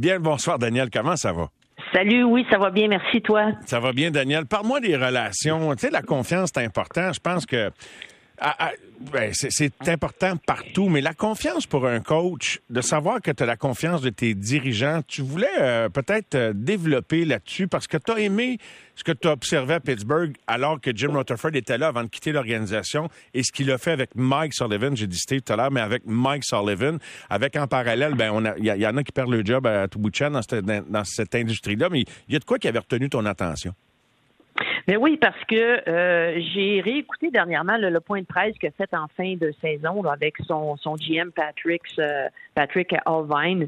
Bien bonsoir, Daniel. Comment ça va? Salut, oui, ça va bien, merci toi. Ça va bien, Daniel. Parle-moi des relations. Tu sais, la confiance, c'est important. Je pense que ah, ah, ben, c'est important partout, mais la confiance pour un coach, de savoir que tu as la confiance de tes dirigeants, tu voulais euh, peut-être euh, développer là-dessus parce que tu as aimé ce que tu as observé à Pittsburgh alors que Jim Rutherford était là avant de quitter l'organisation et ce qu'il a fait avec Mike Sullivan, j'ai dit Steve tout à l'heure, mais avec Mike Sullivan, avec en parallèle, ben il y, en a qui perdent le job à de dans cette, dans cette industrie-là, mais il y a de quoi qui avait retenu ton attention? Mais oui, parce que euh, j'ai réécouté dernièrement le, point de presse a fait en fin de saison avec son, son GM Patrick, euh, Patrick Alvine.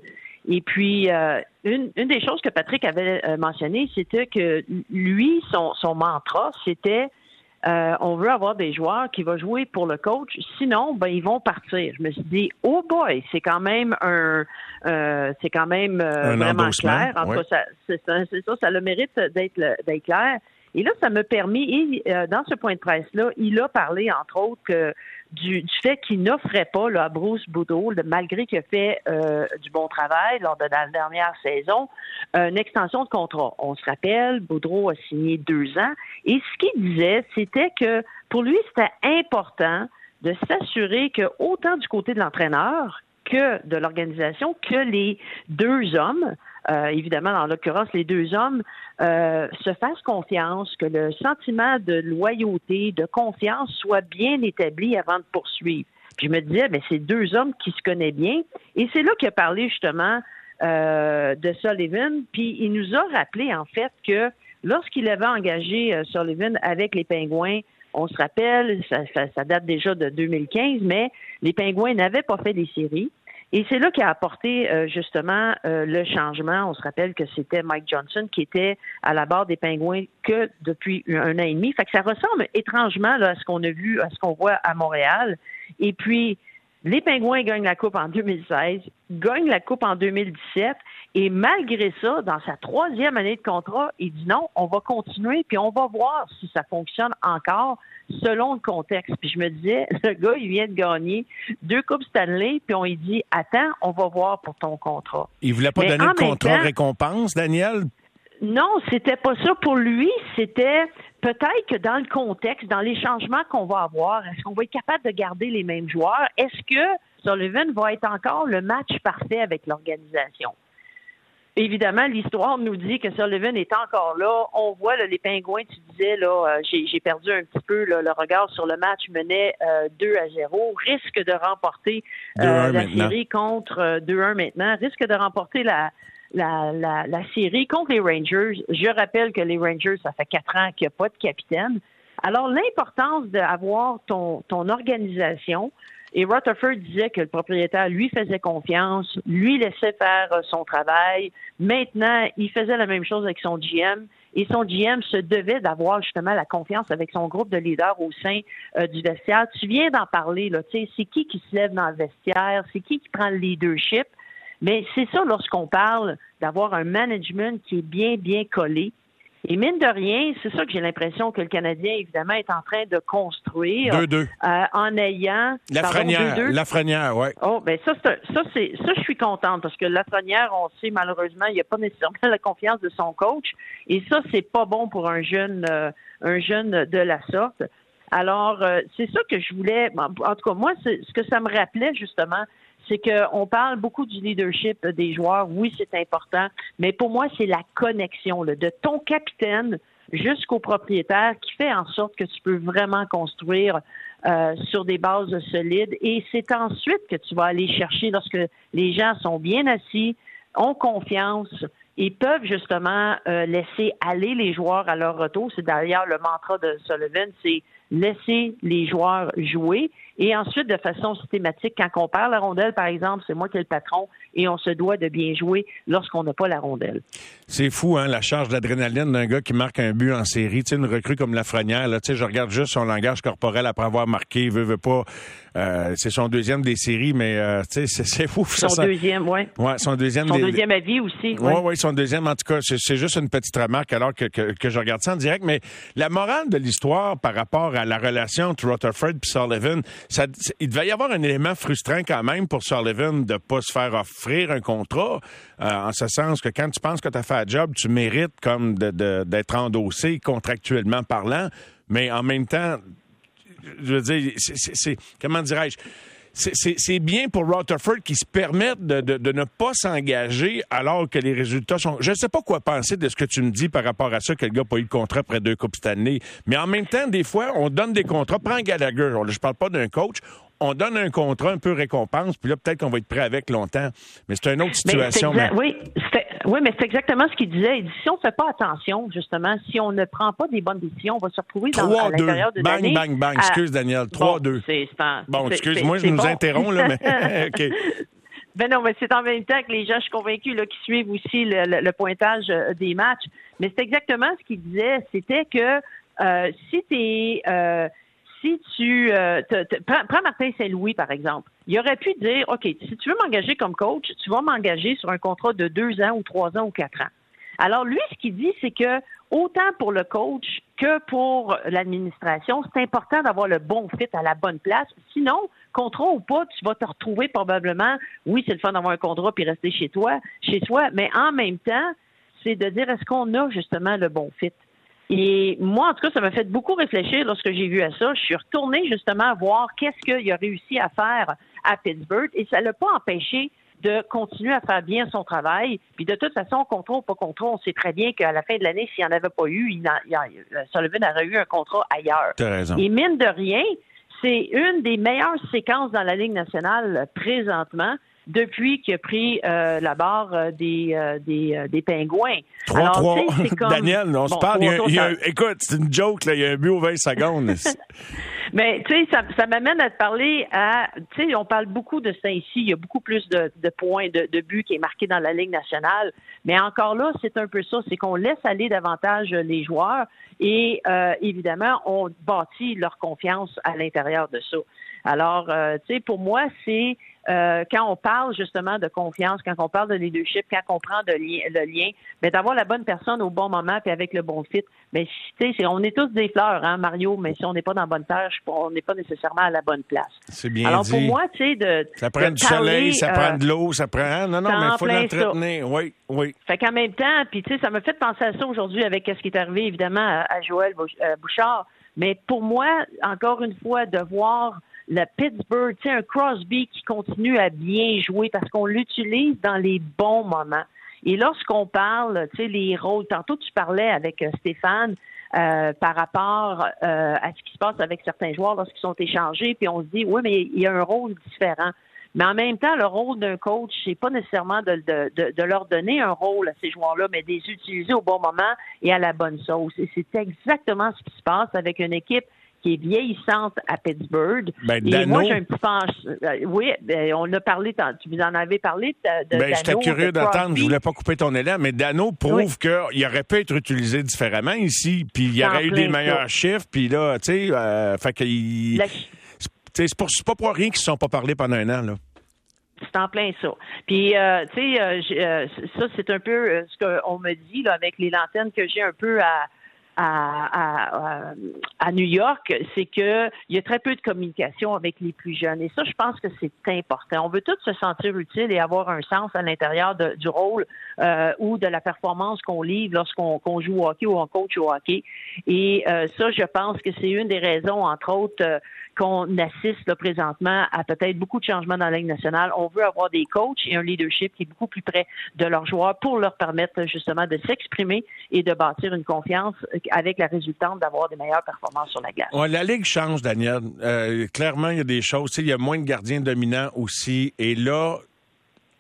Et puis, euh, une, une, des choses que Patrick avait mentionné, c'était que lui, son, son mantra, c'était on veut avoir des joueurs qui vont jouer pour le coach. Sinon, ben ils vont partir. Je me suis dit, oh boy, c'est quand même un, c'est quand même vraiment clair. En tout cas, c'est ça, ça, ça le mérite d'être d'être clair. Et là, ça m'a permis, euh, dans ce point de presse-là, il a parlé, entre autres, du, fait qu'il n'offrait pas là, à Bruce Boudreau, malgré qu'il a fait euh, du bon travail lors de la dernière saison, une extension de contrat. On se rappelle, Boudreau a signé deux ans. Et ce qu'il disait, c'était que pour lui, c'était important de s'assurer que autant du côté de l'entraîneur que de l'organisation, que les deux hommes, euh, évidemment, dans l'occurrence, les deux hommes euh, se fassent confiance, que le sentiment de loyauté, de confiance soit bien établi avant de poursuivre. Puis je me disais, ben, c'est deux hommes qui se connaissent bien. Et c'est là qu'il a parlé justement euh, de Sullivan. Puis il nous a rappelé, en fait, que lorsqu'il avait engagé Sullivan avec les Pingouins, on se rappelle, ça, ça, date déjà de 2015, mais les Pingouins n'avaient pas fait des séries. Et c'est là qu'a apporté euh, justement euh, le changement. On se rappelle que c'était Mike Johnson qui était à la barre des Pingouins que depuis un an et demi. Fait que ça ressemble étrangement là, à ce qu'on a vu, à ce qu'on voit à Montréal. Et puis, les Pingouins gagnent la Coupe en 2016, gagnent la Coupe en 2017, et malgré ça, dans sa troisième année de contrat, il dit non, on va continuer, puis on va voir si ça fonctionne encore selon le contexte. Puis je me disais, le gars, il vient de gagner deux Coupes Stanley, puis on lui dit, attends, on va voir pour ton contrat. Il voulait pas donner de contrat récompense, Daniel? Non, c'était pas ça pour lui. C'était peut-être que dans le contexte, dans les changements qu'on va avoir, est-ce qu'on va être capable de garder les mêmes joueurs? Est-ce que Sullivan va être encore le match parfait avec l'organisation? Évidemment, l'histoire nous dit que Sullivan est encore là. On voit les pingouins, tu disais, là, euh, j'ai perdu un petit peu le regard sur le match, menait 2 euh, à 0, risque de remporter euh, la série contre 2-1 maintenant, risque de remporter la, la, la, série contre les Rangers. Je rappelle que les Rangers, ça fait quatre ans qu'il n'y a pas de capitaine. Alors, l'importance d'avoir ton, ton organisation, et Rutherford disait que le propriétaire lui faisait confiance, lui laissait faire euh, son travail. Maintenant, il faisait la même chose avec son GM. Et son GM se devait d'avoir justement la confiance avec son groupe de leaders au sein euh, du vestiaire. Tu viens d'en parler, là. Tu sais, c'est qui qui se lève dans le vestiaire? C'est qui qui prend le leadership? Mais c'est ça lorsqu'on parle d'avoir un management qui est bien, bien collé. Et mine de rien, c'est ça que j'ai l'impression que le Canadien, évidemment, est en train de construire. Euh, en ayant... Lafrenière, Lafrenière, oui. Oh, ben ça, ça, c'est, ça, je suis contente parce que Lafrenière, on sait malheureusement, il n'y a pas nécessairement la confiance de son coach. Et ça, c'est pas bon pour un jeune, euh, un jeune de la sorte. Alors, euh, c'est ça que je voulais. En tout cas, moi, c'est, ce que ça me rappelait justement, c'est qu'on parle beaucoup du leadership des joueurs. Oui, c'est important, mais pour moi, c'est la connexion de ton capitaine jusqu'au propriétaire qui fait en sorte que tu peux vraiment construire euh, sur des bases solides. Et c'est ensuite que tu vas aller chercher lorsque les gens sont bien assis, ont confiance et peuvent justement euh, laisser aller les joueurs à leur retour. C'est d'ailleurs le mantra de Sullivan, c'est laisser les joueurs jouer. Et ensuite, de façon systématique, quand on perd la rondelle, par exemple, c'est moi qui ai le patron et on se doit de bien jouer lorsqu'on n'a pas la rondelle. C'est fou, hein, la charge d'adrénaline d'un gars qui marque un but en série. Tu sais, une recrue comme Lafrenière, là, tu sais, je regarde juste son langage corporel après avoir marqué, il veut, veut pas. Euh, c'est son deuxième des séries, mais euh, tu sais, c'est fou. Son deuxième, oui. Ouais, son deuxième. Son deuxième avis aussi. Oui, ouais, ouais, son deuxième. En tout cas, c'est juste une petite remarque alors que, que, que, je regarde ça en direct. Mais la morale de l'histoire par rapport à la relation entre Rutherford et Sullivan, il devait y avoir un élément frustrant quand même pour Sullivan de pas se faire offrir un contrat, euh, en ce sens que quand tu penses que tu as fait un job, tu mérites comme d'être endossé contractuellement parlant, mais en même temps, je veux dire, c'est comment dirais-je? C'est bien pour Rutherford qui se permettent de, ne pas s'engager alors que les résultats sont. Je ne sais pas quoi penser de ce que tu me dis par rapport à ça, que le gars n'a pas eu de contrat après deux Coupes cette année. Mais en même temps, des fois, on donne des contrats. Prends Gallagher. Je parle pas d'un coach on donne un contrat un peu récompense, puis là, peut-être qu'on va être prêt avec longtemps. Mais c'est une autre situation. Oui, oui, mais c'est exactement ce qu'il disait. Il dit, si on ne fait pas attention, justement, si on ne prend pas des bonnes décisions, on va se retrouver dans, à l'intérieur de Bang, bang, bang. Excuse, Daniel. 3-2. Bon, excuse-moi, je nous interromps, là, mais... OK. Ben non, mais c'est en même temps que les gens, je suis convaincu, là, qui suivent aussi le, pointage euh, des matchs. Mais c'est exactement ce qu'il disait. C'était que euh, si tu es... Euh, si tu euh, prends, Martin Saint-Louis, par exemple, il aurait pu dire OK, si tu veux m'engager comme coach, tu vas m'engager sur un contrat de deux ans ou trois ans ou quatre ans. Alors, lui, ce qu'il dit, c'est que autant pour le coach que pour l'administration, c'est important d'avoir le bon fit à la bonne place. Sinon, contrat ou pas, tu vas te retrouver probablement, oui, c'est le fun d'avoir un contrat puis rester chez toi, chez soi, mais en même temps, c'est de dire est-ce qu'on a justement le bon fit? Et moi, en tout cas, ça m'a fait beaucoup réfléchir lorsque j'ai vu à ça. Je suis retournée justement voir qu'est-ce qu'il a réussi à faire à Pittsburgh et ça ne l'a pas empêché de continuer à faire bien son travail. Puis de toute façon, contrat ou pas contrat, on sait très bien qu'à la fin de l'année, s'il n'y en avait pas eu, il, Sullivan aurait eu un contrat ailleurs. raison. Et mine de rien, c'est une des meilleures séquences dans la Ligue nationale présentement depuis qu'il a pris euh, la barre euh, des, euh, des, des, pingouins. 3-3. Daniel, on se parle. écoute, c'est une joke, là, il y a un but aux 20 secondes. Mais tu sais, ça, ça m'amène à te parler à, tu sais, on parle beaucoup de ça ici. Il y a beaucoup plus de, de points, de, de, buts qui est marqué dans la Ligue nationale. Mais encore là, c'est un peu ça, c'est qu'on laisse aller davantage les joueurs et évidemment, on bâtit leur confiance à l'intérieur de ça. Alors, euh, tu sais, pour moi, c'est euh, quand on parle justement de confiance, quand on parle de leadership, quand on prend de le lien, mais d'avoir la bonne personne au bon moment puis avec le bon fit. Mais tu sais, on est tous des fleurs, hein, Mario, mais si on n'est pas dans la bonne terre, on n'est pas nécessairement à la bonne place. C'est bien Alors dit. pour moi, tu sais, de ça prend du soleil, ça prend euh, de l'eau, ça prend non non, mais il faut l'entretenir. Oui, oui. Fait qu'en même temps, puis tu sais, ça me fait penser à ça aujourd'hui avec ce qui est arrivé évidemment à Joël Bouchard. Mais pour moi, encore une fois, de voir le Pittsburgh, un Crosby qui continue à bien jouer parce qu'on l'utilise dans les bons moments. Et lorsqu'on parle, tu sais, les rôles, tantôt tu parlais avec euh, Stéphane euh, par rapport euh, à ce qui se passe avec certains joueurs lorsqu'ils sont échangés, puis on se dit, oui, mais il y a un rôle différent. Mais en même temps, le rôle d'un coach, c'est pas nécessairement de, de, de, leur donner un rôle à ces joueurs-là, mais de les utiliser au bon moment et à la bonne sauce. Et c'est exactement ce qui se passe avec une équipe qui est vieillissante à Pittsburgh. Ben, et moi, j'ai un petit penchant. Euh, oui, ben, on a parlé, tu vous en avez parlé de, ben, J'étais curieux d'attendre, je voulais pas couper ton élan, mais Dano prouve qu'il aurait pu être utilisé différemment ici, puis il y aurait eu des meilleurs chiffres, puis là, tu sais, euh, fait qu'il... C'est pas pour rien qu'ils ne se sont pas parlé pendant un an, là. C'est en plein ça. Puis, euh, tu sais, ça, c'est un peu ce qu'on me dit là, avec les lanternes que j'ai un peu à, à, à, New York, c'est qu'il y a très peu de communication avec les plus jeunes. Et ça, je pense que c'est important. On veut tous se sentir utile et avoir un sens à l'intérieur du rôle euh, ou de la performance qu'on livre lorsqu'on joue au hockey ou on coach au hockey. Et euh, ça, je pense que c'est une des raisons, entre autres, euh, qu'on assiste là, présentement à peut-être beaucoup de changements dans la Ligue nationale. On veut avoir des coachs et un leadership qui est beaucoup plus près de leurs joueurs pour leur permettre justement de s'exprimer et de bâtir une confiance avec la résultante d'avoir des meilleures performances sur la glace. La Ligue change, Daniel. Euh, clairement, il y a des choses. Il y a moins de gardiens dominants aussi. Et là,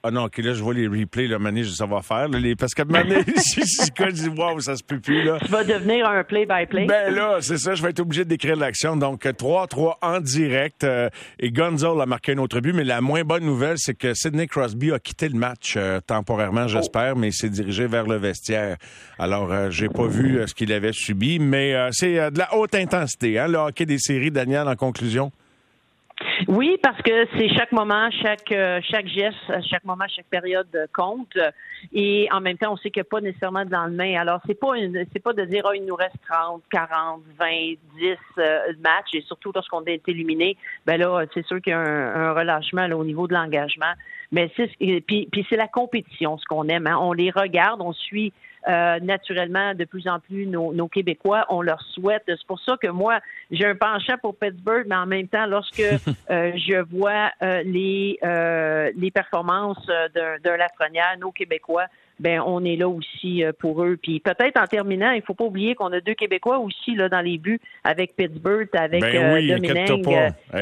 ah non, OK, là, je vois les replays, là, Mané, je sais savoir faire. les... Parce que Mané, si je dis, ça se peut plus, là. Tu vas devenir un play-by-play. Ben là, c'est ça, je vais être obligé d'écrire l'action. Donc, 3-3 en direct. Euh, et Gonzalo a marqué un autre but, mais la moins bonne nouvelle, c'est que Sidney Crosby a quitté le match euh, temporairement, j'espère, mais il s'est dirigé vers le vestiaire. Alors, euh, j'ai pas vu ce qu'il avait subi, mais c'est de la haute intensité, hein, le hockey des séries, Daniel, en conclusion? Oui, parce que c'est chaque moment, chaque euh, chaque geste, chaque moment, chaque période compte. Et en même temps, on sait qu'il n'y a pas nécessairement de lendemain. Alors, c'est pas c'est pas de dire oh, il nous reste 30, 40, 20, 10 matchs, et surtout lorsqu'on est éliminé, ben là, c'est sûr qu'il y a un, relâchement au niveau de l'engagement. Mais c'est puis, puis c'est la compétition, ce qu'on aime. Hein. On les regarde, on suit euh, naturellement de plus en plus nos, nos, Québécois. On leur souhaite. C'est pour ça que moi, j'ai un penchant pour Pittsburgh, mais en même temps, lorsque euh, je vois euh, les, les performances d'un Lafrenière, nos Québécois, ben on est là aussi pour eux. Puis peut-être en terminant, il faut pas oublier qu'on a deux Québécois aussi là dans les buts avec Pittsburgh, avec ben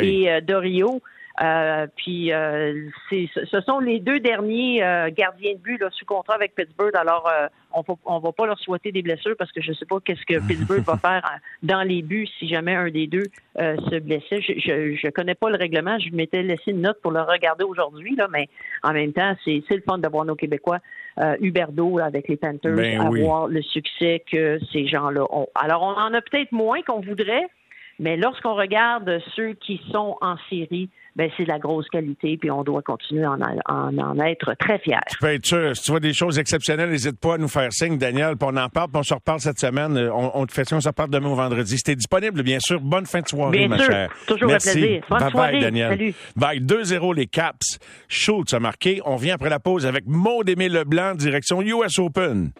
et Dorio. Euh, puis euh, ce sont les deux derniers euh, gardiens de but là, sous contrat avec Pittsburgh. Alors on va on va pas leur souhaiter des blessures parce que je sais pas qu'est-ce que Pittsburgh va faire dans les buts si jamais un des deux se blessait. Je, je, je connais pas le règlement. Je m'étais laissé une note pour le regarder aujourd'hui là, mais en même temps c'est c'est le fun d'avoir nos Québécois. Huberdo avec les Panthers ben avoir le succès que ces gens-là ont. Alors on en a peut-être moins qu'on voudrait. Mais lorsqu'on regarde ceux qui sont en série, ben c'est de la grosse qualité, puis on doit continuer à en, en, être très fiers. Tu peux être sûr, si tu vois des choses exceptionnelles, n'hésite pas à nous faire signe, Daniel, puis on en parle, puis on se reparle cette semaine. On, on te fait ça, on se reparle demain au vendredi. C'était disponible, bien sûr. Bonne fin de soirée, bien ma sûr. chère. Toujours Merci. un plaisir. Bonne bye soirée. bye, Daniel. Salut. Bye. 2-0 les Caps. Schultz a marqué. On vient après la pause avec Maud Aimé Leblanc, direction US Open.